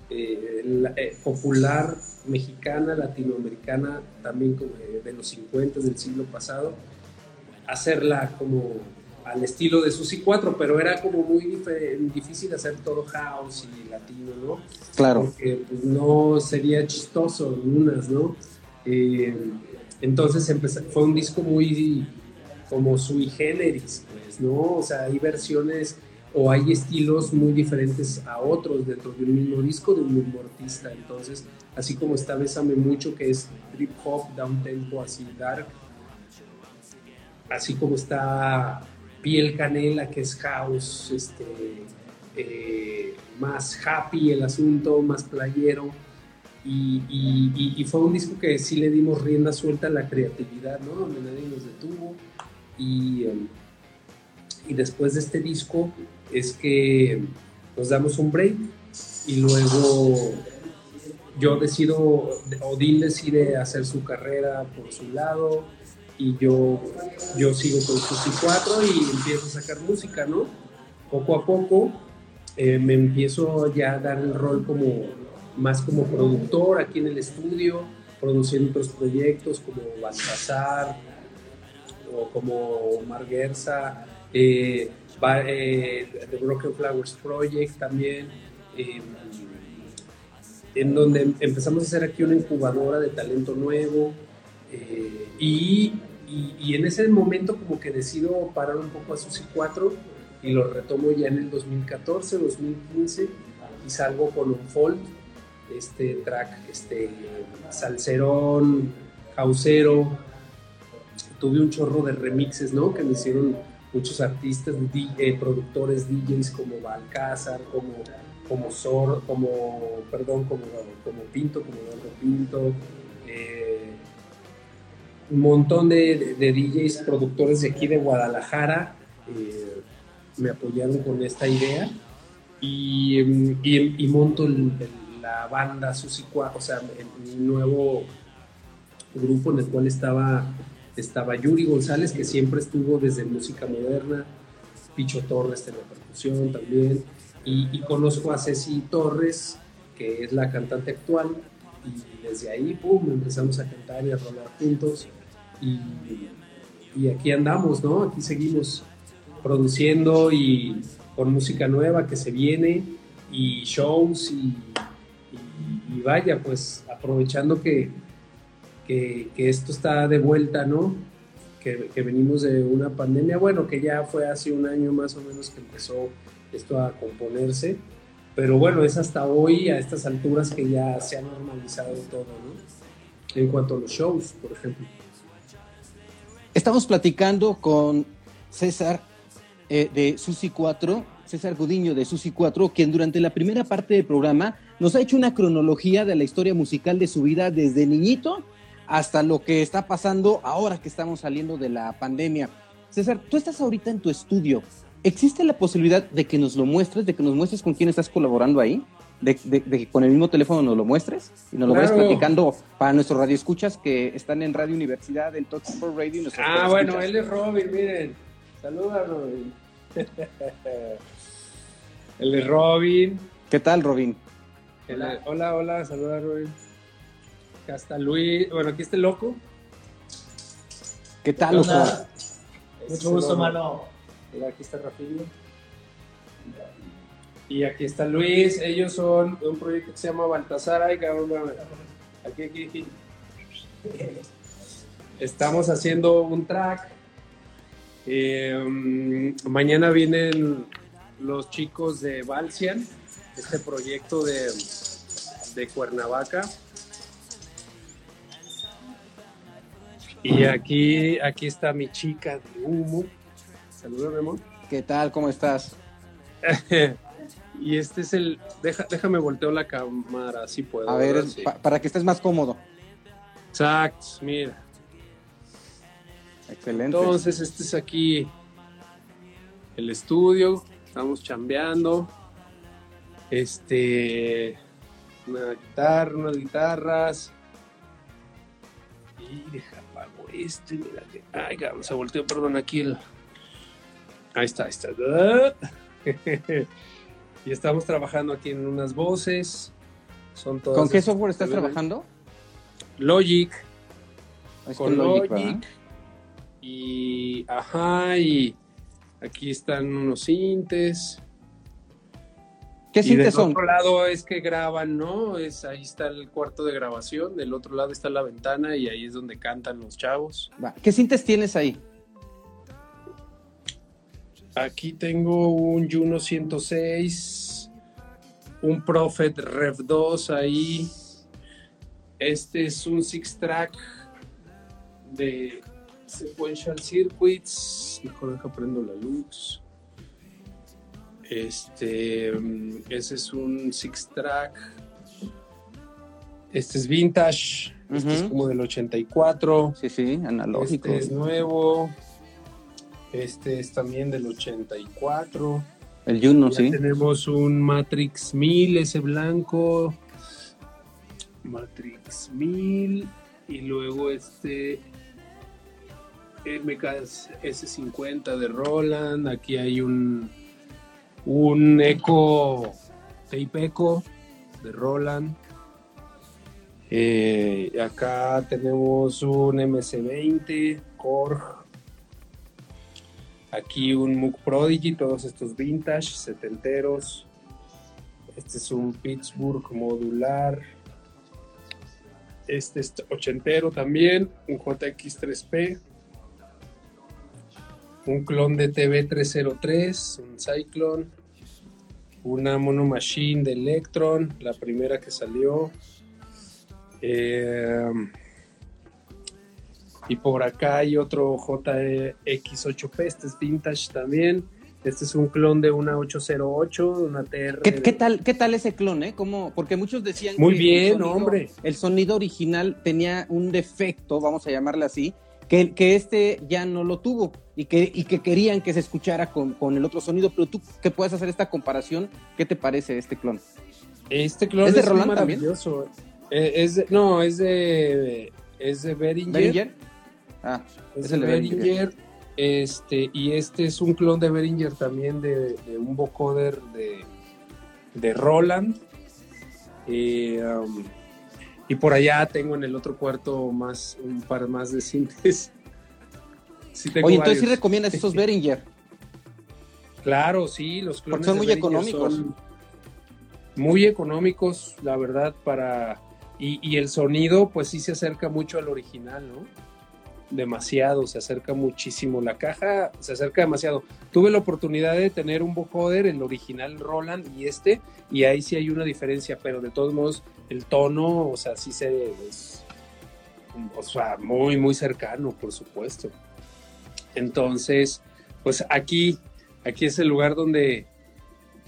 eh, eh, popular mexicana, latinoamericana, también como de los 50 del siglo pasado, hacerla como al estilo de Susi 4, pero era como muy difícil hacer todo house y latino, ¿no? Claro. Porque pues, no sería chistoso en unas, ¿no? Eh, entonces fue un disco muy como sui generis, pues, ¿no? O sea, hay versiones o hay estilos muy diferentes a otros dentro de un mismo disco de un mismo artista. Entonces, así como está Bésame Mucho, que es trip hop, down tempo, así dark, así como está Piel Canela, que es house, este, eh, más happy el asunto, más playero. Y, fue un disco que sí le dimos rienda suelta a la creatividad, ¿no? Donde nadie nos detuvo. Y, um, y después de este disco, es que nos damos un break y luego yo decido, Odín decide hacer su carrera por su lado y yo, yo sigo con Susi 4 y empiezo a sacar música, ¿no? Poco a poco eh, me empiezo ya a dar el rol como más como productor aquí en el estudio, produciendo otros proyectos como Baltasar o como Marguerza, eh, eh, The Broken Flowers Project también, em, en donde empezamos a hacer aquí una incubadora de talento nuevo y, y, en ese momento como que decido parar un poco a Susi 4 y lo retomo ya en el 2014, 2015 y salgo con un Fold, este track, este salserón, jausero. Tuve un chorro de remixes, ¿no? Que me hicieron muchos artistas, DJ, productores, DJs como Balcázar, como como Sor, como perdón, como, como Pinto, como Eduardo Pinto, eh, un montón de, DJs, productores de aquí de Guadalajara. Eh, me apoyaron con esta idea y, monto la banda Susi o sea, el, nuevo grupo en el cual estaba, estaba Yuri González, que siempre estuvo desde música moderna, Picho Torres de la percusión también, y, conozco a Ceci Torres, que es la cantante actual, y desde ahí, pum, empezamos a cantar y a rolar juntos, y, y aquí andamos, ¿no? Aquí seguimos produciendo y con música nueva que se viene y shows y, vaya, pues aprovechando que, que, esto está de vuelta, ¿no? Que, venimos de una pandemia, bueno, que ya fue hace un año más o menos que empezó esto a componerse, pero bueno, es hasta hoy, a estas alturas, que ya se ha normalizado todo, ¿no? En cuanto a los shows, por ejemplo. Estamos platicando con César eh, de Susi 4, César Gudiño de Susi 4, quien durante la primera parte del programa nos ha hecho una cronología de la historia musical de su vida desde niñito hasta lo que está pasando ahora que estamos saliendo de la pandemia. César, tú estás ahorita en tu estudio. ¿Existe la posibilidad de que nos lo muestres, de que nos muestres con quién estás colaborando ahí? De, que con el mismo teléfono nos lo muestres y nos lo vayas platicando para nuestros radioescuchas que están en Radio Universidad, en Talk Radio. ah, bueno, él es Robin, miren. Saluda, Robin. Él es Robin. ¿Qué tal, Robin? Hola, hola, saluda, Robin. Acá está Luis. Bueno, aquí está el loco. ¿Qué tal, loco? Mucho gusto, mano. aquí está Rafael. Y aquí está Luis. Ellos son de un proyecto que se llama Baltasar. Aquí, aquí, aquí. Estamos haciendo un track eh, mañana vienen los chicos de Valsian, este proyecto de, de Cuernavaca. Y aquí, aquí está mi chica de humo. Saludos, amor. ¿Qué tal? ¿Cómo estás? y este es el. déjame volteo la cámara, así puedo. A ver, para que estés más cómodo. Exacto, mira. Excelente. Entonces, este es aquí el estudio, estamos chambeando. Este, una guitarra, unas guitarras. Y deja este, mira que. Ay, se volteó, perdón, aquí el. Ahí está, ahí está. y estamos trabajando aquí en unas voces. Son todas ¿Con qué software estás trabajando? Logic. con Logic y, ajá, y aquí están unos sintes. ¿Qué son? Del otro lado es que graban, ¿no? Es, ahí está el cuarto de grabación, del otro lado está la ventana y ahí es donde cantan los chavos. ¿Qué sintes tienes ahí? Aquí tengo un Juno 106, un Prophet Rev 2 ahí. Este es un six track de Sequential Circuits. Mejor deja prendo la luz. Este, mm, ese es un six track. Este es vintage. Este es como del 84. Sí, sí, analógico. Este es nuevo. Este es también del 84. El Juno, sí. Tenemos un Matrix 1000, ese blanco. Matrix 1000. Y luego este MKS S50 de Roland. Aquí hay un, un Echo Tape Echo de Roland. Eh, acá tenemos un MC20 Korg. Aquí un Moog Prodigy, todos estos vintage, setenteros. Este es un Pittsburgh modular. Este es ochentero también, un JX3P. Un clon de TV303, un Cyclone. Una Mono Machine de Electron, la primera que salió. Eh, y por acá hay otro JX8P, este es vintage también. Este es un clon de una 808, una TR. ¿Qué, tal, ¿Qué tal ese clon, eh? ¿Cómo? Porque muchos decían Muy bien, hombre. El sonido original tenía un defecto, vamos a llamarle así, que, que este ya no lo tuvo y que, y que querían que se escuchara con, con el otro sonido. Pero tú que puedes hacer esta comparación, ¿qué te parece este clon? Este clon es de Roland maravilloso. Eh, es no, es de, es de Behringer. Ah, es, el de Behringer. Este, y este es un clon de Behringer también de, un vocoder de, de Roland. Um, y por allá tengo en el otro cuarto más un par más de sintes. Oye, entonces sí recomiendas estos Behringer. Claro, sí, los clones son muy económicos. muy económicos, la verdad, para y, y, el sonido, pues sí se acerca mucho al original, ¿no? Demasiado, se acerca muchísimo. La caja se acerca demasiado. Tuve la oportunidad de tener un vocoder, el original Roland y este, y ahí sí hay una diferencia, pero de todos modos, el tono, o sea, sí se. Es, o sea, muy, muy cercano, por supuesto. Entonces, pues aquí, aquí es el lugar donde.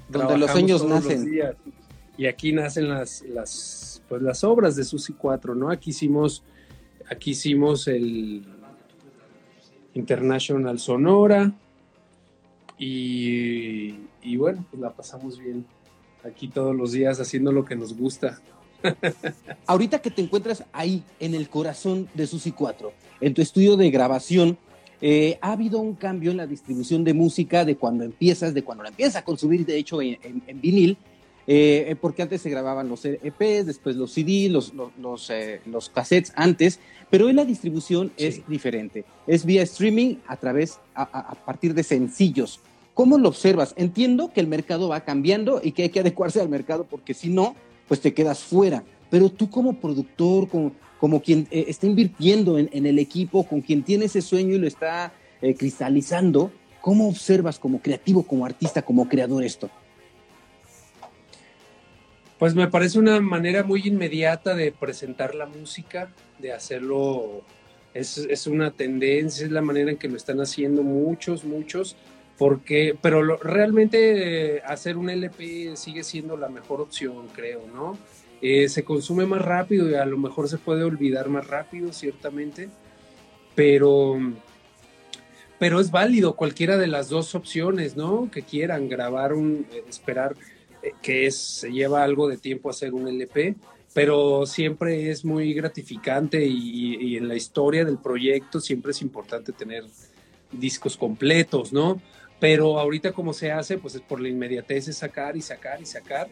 Donde los sueños nacen. y aquí nacen las, las pues las obras de Susi 4, ¿no? Aquí hicimos, aquí hicimos el International Sonora y, bueno, pues la pasamos bien aquí todos los días haciendo lo que nos gusta. Ahorita que te encuentras ahí, en el corazón de Susi 4, en tu estudio de grabación, eh, ha habido un cambio en la distribución de música de cuando empiezas, de cuando la empiezas a consumir, de hecho, en, vinil, eh, eh, porque antes se grababan los EPs, después los CD, los, los, eh, los, cassettes antes, pero hoy la distribución es diferente. Es vía streaming a través, a, partir de sencillos. ¿Cómo lo observas? Entiendo que el mercado va cambiando y que hay que adecuarse al mercado porque si no, pues te quedas fuera. Pero tú como productor, como, como quien está invirtiendo en, en, el equipo, con quien tiene ese sueño y lo está cristalizando, ¿cómo observas como creativo, como artista, como creador esto? Pues me parece una manera muy inmediata de presentar la música, de hacerlo, es, una tendencia, es la manera en que lo están haciendo muchos, muchos, porque, pero realmente eh, hacer un LP sigue siendo la mejor opción, creo, ¿no? Eh, se consume más rápido y a lo mejor se puede olvidar más rápido, ciertamente, pero, pero es válido cualquiera de las dos opciones, ¿no? Que quieran grabar un, eh, esperar que es, se lleva algo de tiempo hacer un LP, pero siempre es muy gratificante y, en la historia del proyecto siempre es importante tener discos completos, ¿no? Pero ahorita como se hace, pues es por la inmediatez de sacar y sacar y sacar.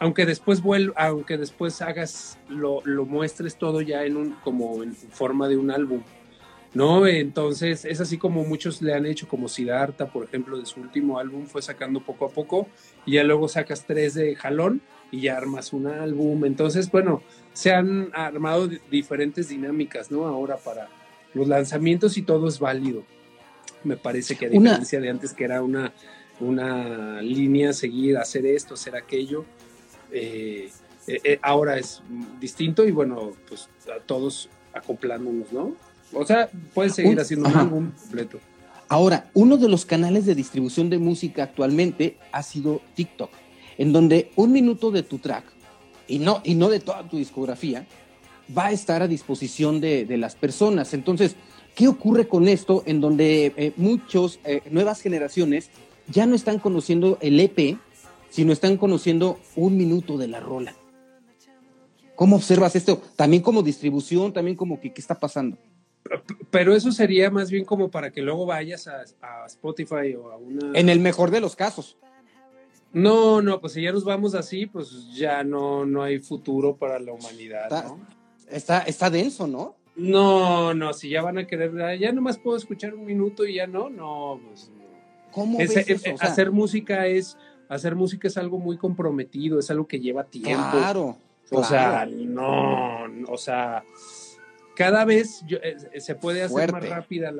Aunque después aunque después hagas, lo, lo muestres todo ya en un, como en forma de un álbum. ¿no? Entonces es así como muchos le han hecho, como Siddhartha, por ejemplo, de su último álbum fue sacando poco a poco y ya luego sacas tres de jalón y ya armas un álbum. Entonces, bueno, se han armado diferentes dinámicas, ¿no? Ahora para los lanzamientos y todo es válido. Me parece que a diferencia de antes que era una, una línea seguir, hacer esto, hacer aquello, eh, eh, eh, ahora es distinto y bueno, pues a todos acoplándonos, ¿no? O sea, puedes seguir haciendo un álbum completo. Ahora, uno de los canales de distribución de música actualmente ha sido TikTok, en donde un minuto de tu track, y no, y no de toda tu discografía, va a estar a disposición de, las personas. Entonces, ¿qué ocurre con esto en donde eh, muchos, eh, nuevas generaciones, ya no están conociendo el EP, sino están conociendo un minuto de la rola. ¿Cómo observas esto? También como distribución, también como que qué está pasando. Pero eso sería más bien como para que luego vayas a, Spotify o a una... En el mejor de los casos. No, no, pues si ya nos vamos así, pues ya no, no hay futuro para la humanidad, está, ¿no? Está, está denso, ¿no? No, no, si ya van a querer, ya nomás puedo escuchar un minuto y ya no, no, pues ¿Cómo ves eso? hacer música es, hacer música es algo muy comprometido, es algo que lleva tiempo. Claro. O sea, no, o sea, cada vez eh, se puede hacer más rápida,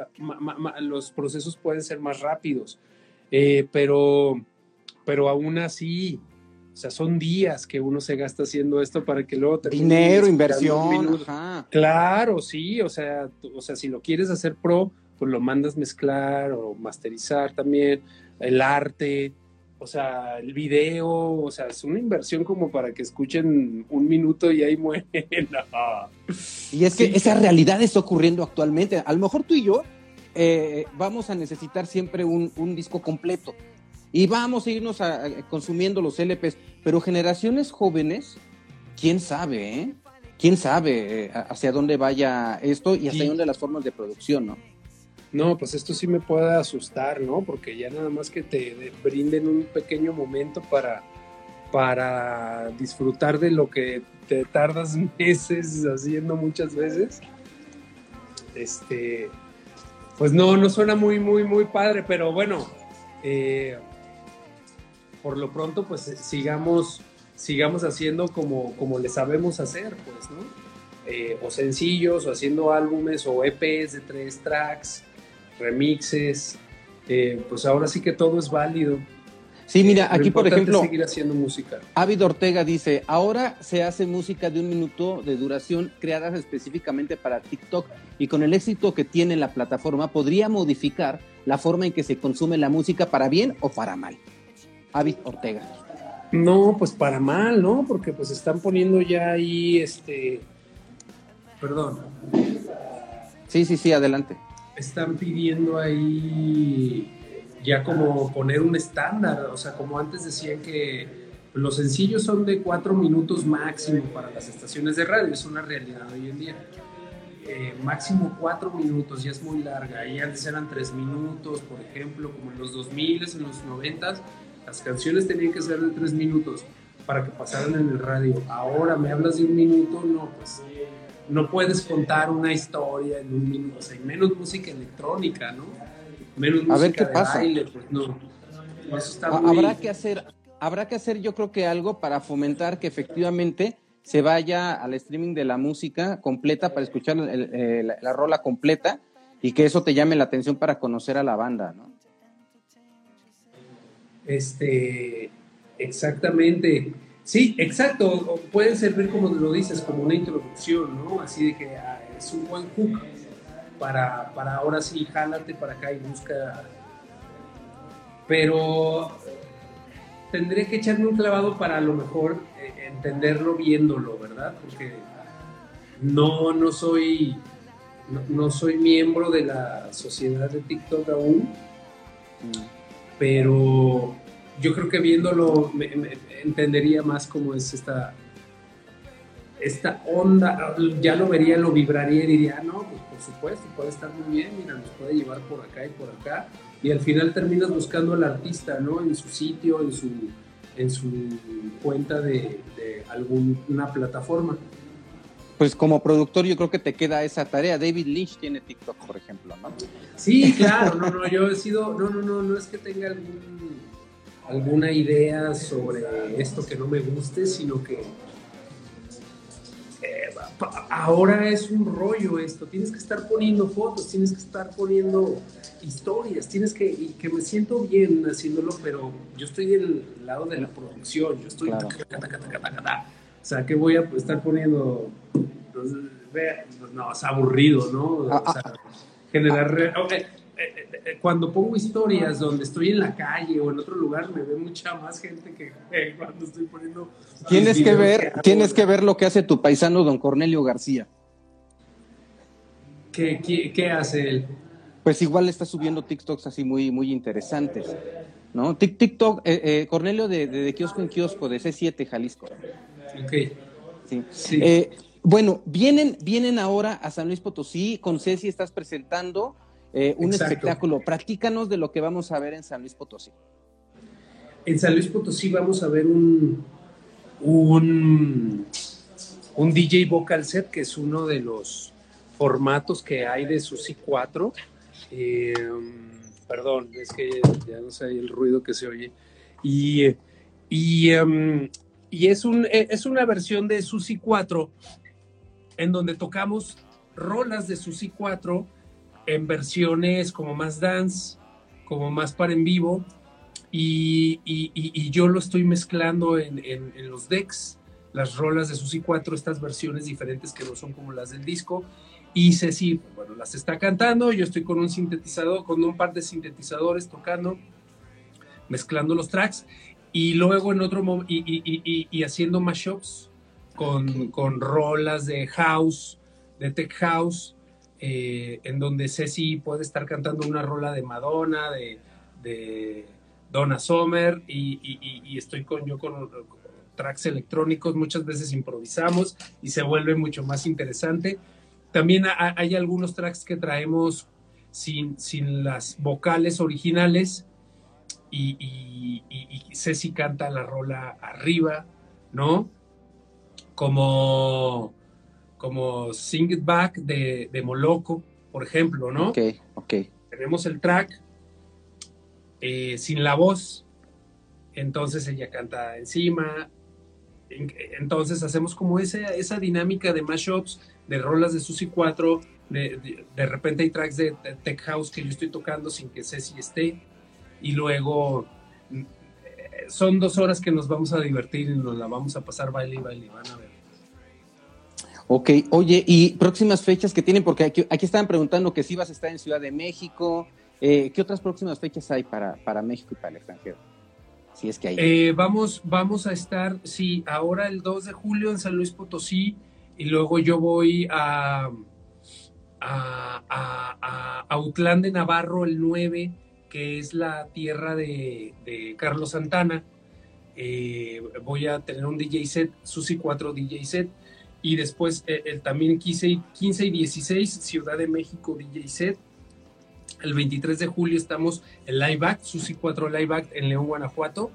los procesos pueden ser más rápidos, eh, pero, pero aún así, o sea, son días que uno se gasta haciendo esto para que luego Dinero, inversión. Claro, sí, o sea, o sea, si lo quieres hacer pro, pues lo mandas mezclar o masterizar también, el arte, o sea, el video, o sea, es una inversión como para que escuchen un minuto y ahí mueren. Y es que esa realidad está ocurriendo actualmente. A lo mejor tú y yo eh, vamos a necesitar siempre un, disco completo y vamos a irnos a, consumiendo los LPs, pero generaciones jóvenes, quién sabe, ¿eh? ¿Quién sabe eh, hacia dónde vaya esto y hacia dónde las formas de producción, ¿no? no, pues esto sí me puede asustar, ¿no? Porque ya nada más que te brinden un pequeño momento para, para disfrutar de lo que te tardas meses haciendo muchas veces. Este, pues no, no suena muy, muy, muy padre, pero bueno, eh, por lo pronto, pues sigamos, sigamos haciendo como, como le sabemos hacer, pues, ¿no? Eh, o sencillos, o haciendo álbumes, o EPs de tres tracks, remixes, eh, pues ahora sí que todo es válido. Sí, mira, aquí por ejemplo, seguir haciendo música. Avid Ortega dice, ahora se hace música de un minuto de duración creada específicamente para TikTok y con el éxito que tiene la plataforma podría modificar la forma en que se consume la música para bien o para mal. Avid Ortega. No, pues para mal, ¿no? Porque pues están poniendo ya ahí, este, perdón. Sí, sí, sí, adelante están pidiendo ahí ya como poner un estándar, o sea, como antes decían que los sencillos son de cuatro minutos máximo para las estaciones de radio, es una realidad hoy en día. Eh, máximo cuatro minutos, ya es muy larga. Y antes eran tres minutos, por ejemplo, como en los 2000, en los 90, las canciones tenían que ser de tres minutos para que pasaran en el radio. Ahora me hablas de un minuto, no, pues no puedes contar una historia en un minuto, o sea, menos música electrónica, ¿no? Menos música a ver qué pasa. Baile, pues no. Habrá que hacer, habrá que hacer yo creo que algo para fomentar que efectivamente se vaya al streaming de la música completa para escuchar la, rola completa y que eso te llame la atención para conocer a la banda, ¿no? Este, exactamente. Sí, exacto. pueden servir, como lo dices, como una introducción, ¿no? Así de que ah, es un buen hook para, para ahora sí, jálate para acá y busca. Pero tendré que echarme un clavado para a lo mejor eh, entenderlo viéndolo, ¿verdad? Porque no, no soy, no, soy miembro de la sociedad de TikTok aún, pero yo creo que viéndolo entendería más cómo es esta, esta onda, ya lo vería, lo vibraría y diría, no, pues por supuesto, puede estar muy bien, mira, nos puede llevar por acá y por acá, y al final terminas buscando al artista, ¿no? En su sitio, en su, en su cuenta de, alguna plataforma. Pues como productor yo creo que te queda esa tarea. David Lynch tiene TikTok, por ejemplo, ¿no? Sí, claro, no, no, yo he sido, no, no, no, no es que tenga algún alguna idea sobre esto que no me guste, sino que eh, ahora es un rollo esto, tienes que estar poniendo fotos, tienes que estar poniendo historias, tienes que, y que me siento bien haciéndolo, pero yo estoy del lado de la producción, yo estoy... O sea, que voy a estar poniendo... Pues, no, es aburrido, ¿no? Ah, o sea, ah, generar... Okay eh, eh, cuando pongo historias donde estoy en la calle o en otro lugar, me ve mucha más gente que cuando estoy poniendo. Tienes que ver, tienes que ver lo que hace tu paisano don Cornelio García. ¿Qué, qué, hace él? Pues igual está subiendo TikToks así muy, muy interesantes. ¿no? TikTok, eh, eh, Cornelio de, de, kiosco en kiosco, de C7, Jalisco. Ok. Sí. Eh, bueno, vienen, vienen ahora a San Luis Potosí, con Ceci estás presentando un espectáculo. Practícanos de lo que vamos a ver en San Luis Potosí. En San Luis Potosí vamos a ver un, un, un DJ vocal set, que es uno de los formatos que hay de Susi 4. Eh, perdón, es que ya no sé el ruido que se oye. Y, y, em, y es, un, e, es una versión de Susi 4 en donde tocamos rolas de Susi 4 en versiones como más dance, como más para en vivo. Y, yo lo estoy mezclando en, los decks, las rolas de Susi 4, estas versiones diferentes que no son como las del disco y Ceci, bueno, las está cantando, yo estoy con un sintetizador, con un par de sintetizadores tocando, mezclando los tracks, y luego en otro momento, y, y, y, haciendo mashups con, con rolas de house, de tech house, eh, en donde Ceci puede estar cantando una rola de Madonna, de, de Donna Summer, y, estoy con yo con, con tracks electrónicos, muchas veces improvisamos y se vuelve mucho más interesante. También hay algunos tracks que traemos sin, sin las vocales originales y, y, Ceci canta la rola arriba, ¿no? Como, como Sing It Back de, de Moloco, por ejemplo, ¿no? Ok, ok. Tenemos el track eh, sin la voz, entonces ella canta encima, entonces hacemos como esa, esa dinámica de mashups de rolas de Susi 4, de, de, repente hay tracks de, Tech House que yo estoy tocando sin que Ceci esté, y luego mm, son dos horas que nos vamos a divertir y nos la vamos a pasar baile y baile, van a ver. Ok, oye, y próximas fechas que tienen, porque aquí, aquí estaban preguntando que si vas a estar en Ciudad de México, eh, ¿qué otras próximas fechas hay para, para México y para el extranjero? Si es que hay. Eh, vamos, vamos a estar, sí, ahora el 2 de julio en San Luis Potosí, y luego yo voy a, a, Autlán de Navarro el 9, que es la tierra de, Carlos Santana. Eh, voy a tener un DJ set, Susi 4 DJ set, y después eh, el, también 15, 15 y 16, Ciudad de México DJ set. El 23 de julio estamos en Live Act, Susi 4 Live Act en León, Guanajuato.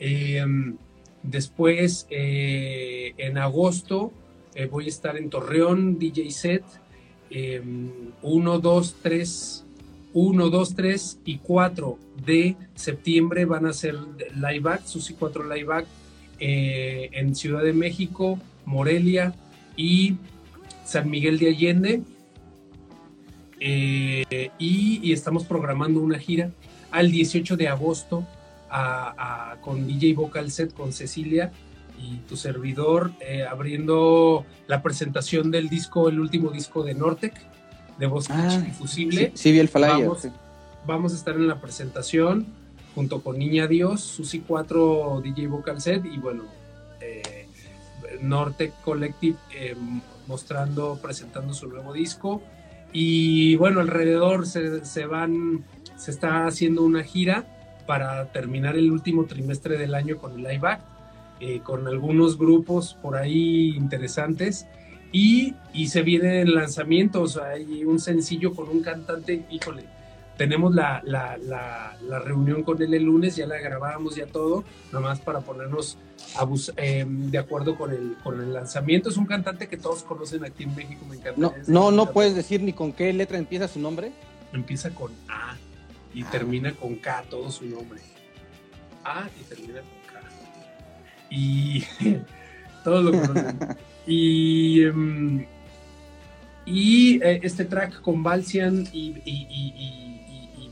Eh, después, en agosto, eh, voy a estar en Torreón, DJ set. 1, 2, 3, 1, 2, 3 y 4 de septiembre van a ser live act, Susi 4 live eh, en Ciudad de México, Morelia y San Miguel de Allende. Eh, y, estamos programando una gira al 18 de agosto con DJ Vocal Set con Cecilia y tu servidor eh, abriendo la presentación del disco, el último disco de Nortec, de Voz ah, Difusible. Sí, vi el vamos, vamos, a estar en la presentación junto con Niña Dios, Susi 4 DJ Vocal Set y bueno, eh, Nortec Collective eh, mostrando, presentando su nuevo disco. Y bueno, alrededor se, se van, se está haciendo una gira para terminar el último trimestre del año con el live act eh, con algunos grupos por ahí interesantes. Y, y, se vienen lanzamientos, hay un sencillo con un cantante, híjole, tenemos la, la, la, reunión con él el lunes, ya la grabamos, ya todo, nada más para ponernos em, de acuerdo con el, con el lanzamiento. Es un cantante que todos conocen aquí en México, me encanta. No, no, no puedes decir ni con qué letra empieza su nombre. Empieza con A y termina con K, todo su nombre. A y termina con y todos lo conocen. y, em, y eh, este track con Balsian y, y,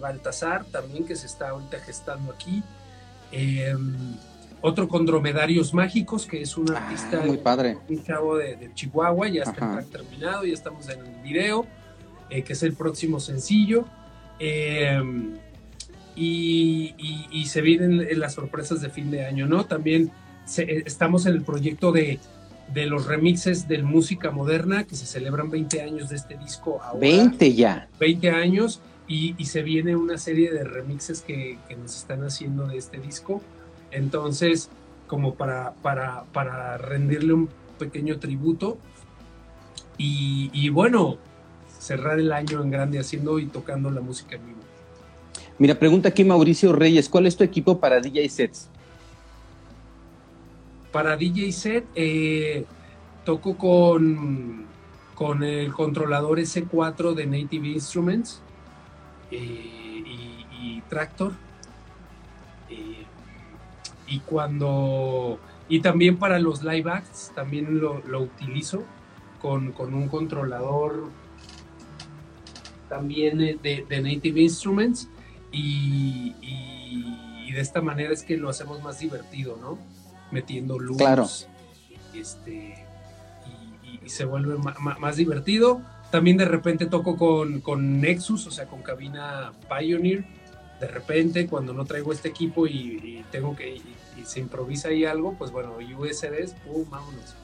Baltasar también que se está ahorita gestando aquí. Em, otro con Dromedarios Mágicos, que es un ah, artista, muy padre. un chavo de, Chihuahua, ya está terminado, ya estamos en el video, eh, que es el próximo sencillo. Em, y, y, se vienen las sorpresas de fin de año, ¿no? También eh, estamos en el proyecto de, de, los remixes de música moderna, que se celebran 20 años de este disco ahora. 20 ya. 20 años. y, se viene una serie de remixes que, nos están haciendo de este disco. Entonces, como para, para, para rendirle un pequeño tributo. Y, y, bueno, cerrar el año en grande haciendo y tocando la música en vivo. Mira, pregunta aquí Mauricio Reyes, ¿cuál es tu equipo para DJ sets? Para DJ set, eh, toco con, con el controlador S4 de Native Instruments eh, y, Tractor. Eh, y cuando. Y también para los live acts, también lo, utilizo con, un controlador también de, Native Instruments. Y, de esta manera es que lo hacemos más divertido, ¿no? Metiendo luz. Claro. Este, y, se vuelve más divertido también de repente toco con, con Nexus, o sea, con cabina Pioneer. De repente, cuando no traigo este equipo y, tengo que, y, se improvisa ahí algo, pues bueno, USBs, pum, vámonos.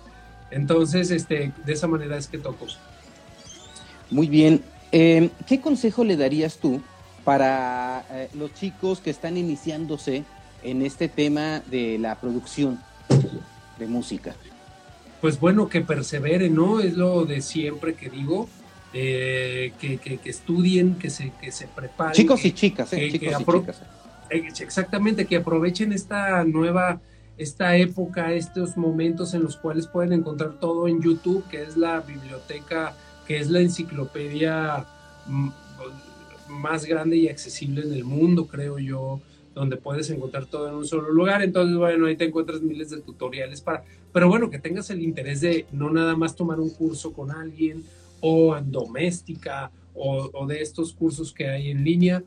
Entonces, este, de esa manera es que toco. Muy bien. Em, ¿Qué consejo le darías tú para eh, los chicos que están iniciándose en este tema de la producción de música? Pues bueno, que perseveren, ¿no? Es lo de siempre que digo. Eh, que, estudien, que se, que se preparen. Chicos y chicas, eh, chicos y chicas. Eh, exactamente, que aprovechen esta nueva, esta época, estos momentos en los cuales pueden encontrar todo en YouTube, que es la biblioteca, que es la enciclopedia mm, más grande y accesible en el mundo, creo yo, donde puedes encontrar todo en un solo lugar. Entonces, bueno, ahí te encuentras miles de tutoriales para, pero bueno, que tengas el interés de no nada más tomar un curso con alguien o en doméstica o, de estos cursos que hay en línea,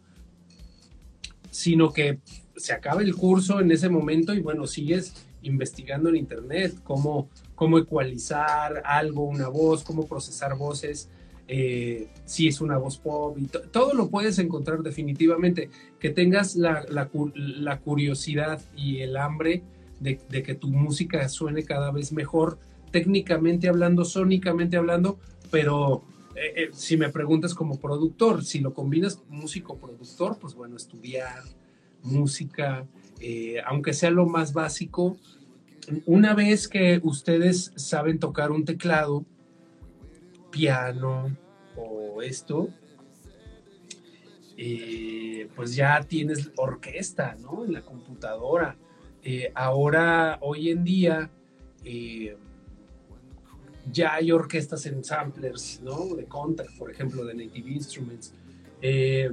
sino que se acaba el curso en ese momento y bueno, sigues investigando en internet cómo, cómo ecualizar algo, una voz, cómo procesar voces, eh, si es una voz pop, y todo lo puedes encontrar definitivamente. Que tengas la, curiosidad y el hambre de, que tu música suene cada vez mejor, técnicamente hablando, sónicamente hablando, pero eh, eh, si me preguntas como productor, si lo combinas músico-productor, pues bueno, estudiar música, aunque sea lo más básico, una vez que ustedes saben tocar un teclado, piano o esto, pues ya tienes orquesta, ¿no? En la computadora. ahora, hoy en día, ya hay orquestas en samplers, ¿no? De Contact, por ejemplo, de Native Instruments. Eh,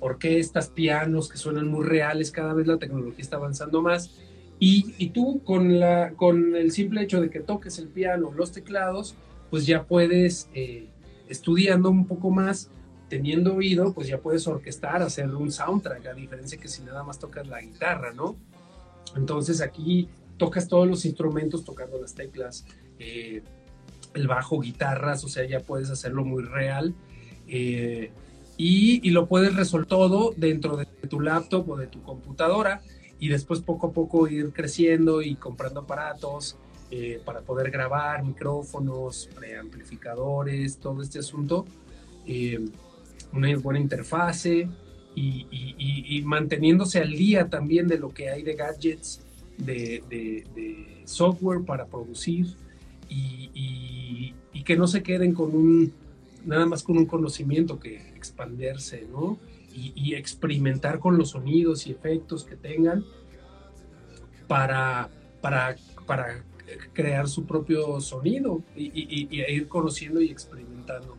orquestas, pianos que suenan muy reales, cada vez la tecnología está avanzando más. Y, tú con, la, con el simple hecho de que toques el piano, los teclados, pues ya puedes, eh, estudiando un poco más, teniendo oído, pues ya puedes orquestar, hacer un soundtrack, a diferencia que si nada más tocas la guitarra, ¿no? Entonces aquí tocas todos los instrumentos tocando las teclas. Eh, el bajo, guitarras, o sea, ya puedes hacerlo muy real. Eh, y, lo puedes resolver todo dentro de tu laptop o de tu computadora y después poco a poco ir creciendo y comprando aparatos eh, para poder grabar, micrófonos, preamplificadores, todo este asunto, eh, una buena interfase y, manteniéndose al día también de lo que hay de gadgets, de software para producir y, que no se queden con un, nada más con un conocimiento que expandirse, ¿no? Y, experimentar con los sonidos y efectos que tengan para, para, para crear su propio sonido y, ir conociendo y experimentando,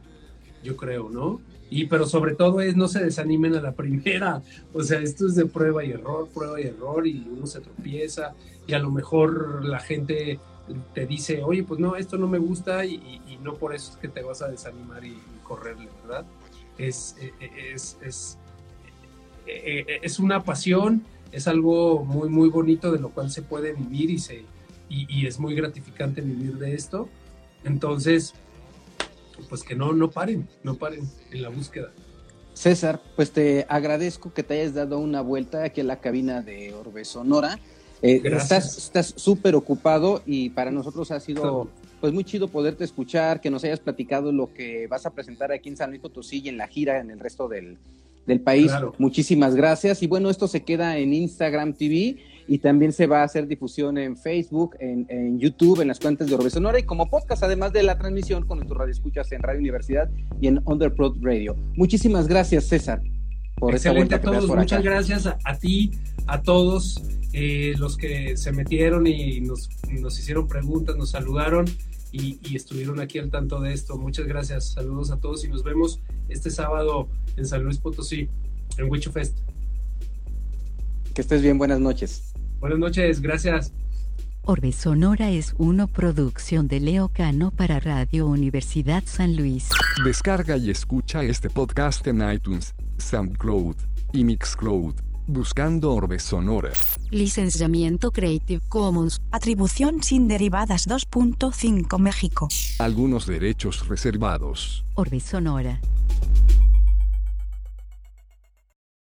yo creo, ¿no? Y pero sobre todo es no se desanimen a la primera, o sea, esto es de prueba y error, prueba y error y uno se tropieza y a lo mejor la gente te dice, oye, pues no, esto no me gusta y, no por eso es que te vas a desanimar y, correrle, ¿verdad? Es, e, e, es, es, e, es, una pasión, es algo muy, muy bonito de lo cual se puede vivir y, se, y, es muy gratificante vivir de esto. Entonces, pues que no, no paren, no paren en la búsqueda. César, pues te agradezco que te hayas dado una vuelta aquí en la cabina de Orbe Sonora. Eh, estás súper ocupado y para nosotros ha sido pues muy chido poderte escuchar, que nos hayas platicado lo que vas a presentar aquí en San Luis Potosí y en la gira en el resto del, del país. Muchísimas gracias. Y bueno, esto se queda en Instagram TV y también se va a hacer difusión en Facebook, en, YouTube, en las cuentas de Orbe Sonora y como podcast, además de la transmisión con nuestro radio escuchas en Radio Universidad y en Underprod Radio. Muchísimas gracias, César. Por Excelente a todos, muchas gracias a, ti, a todos eh, los que se metieron y nos, nos hicieron preguntas, nos saludaron y, estuvieron aquí al tanto de esto. Muchas gracias, saludos a todos y nos vemos este sábado en San Luis Potosí, en Wicho Fest. Que estés bien, buenas noches. Buenas noches, gracias. Orbe Sonora es una producción de Leo Cano para Radio Universidad San Luis. Descarga y escucha este podcast en iTunes, SoundCloud y Mixcloud buscando Orbe Sonora. Licenciamiento Creative Commons. Atribución sin derivadas 2.5 México. Algunos derechos reservados. Orbe Sonora.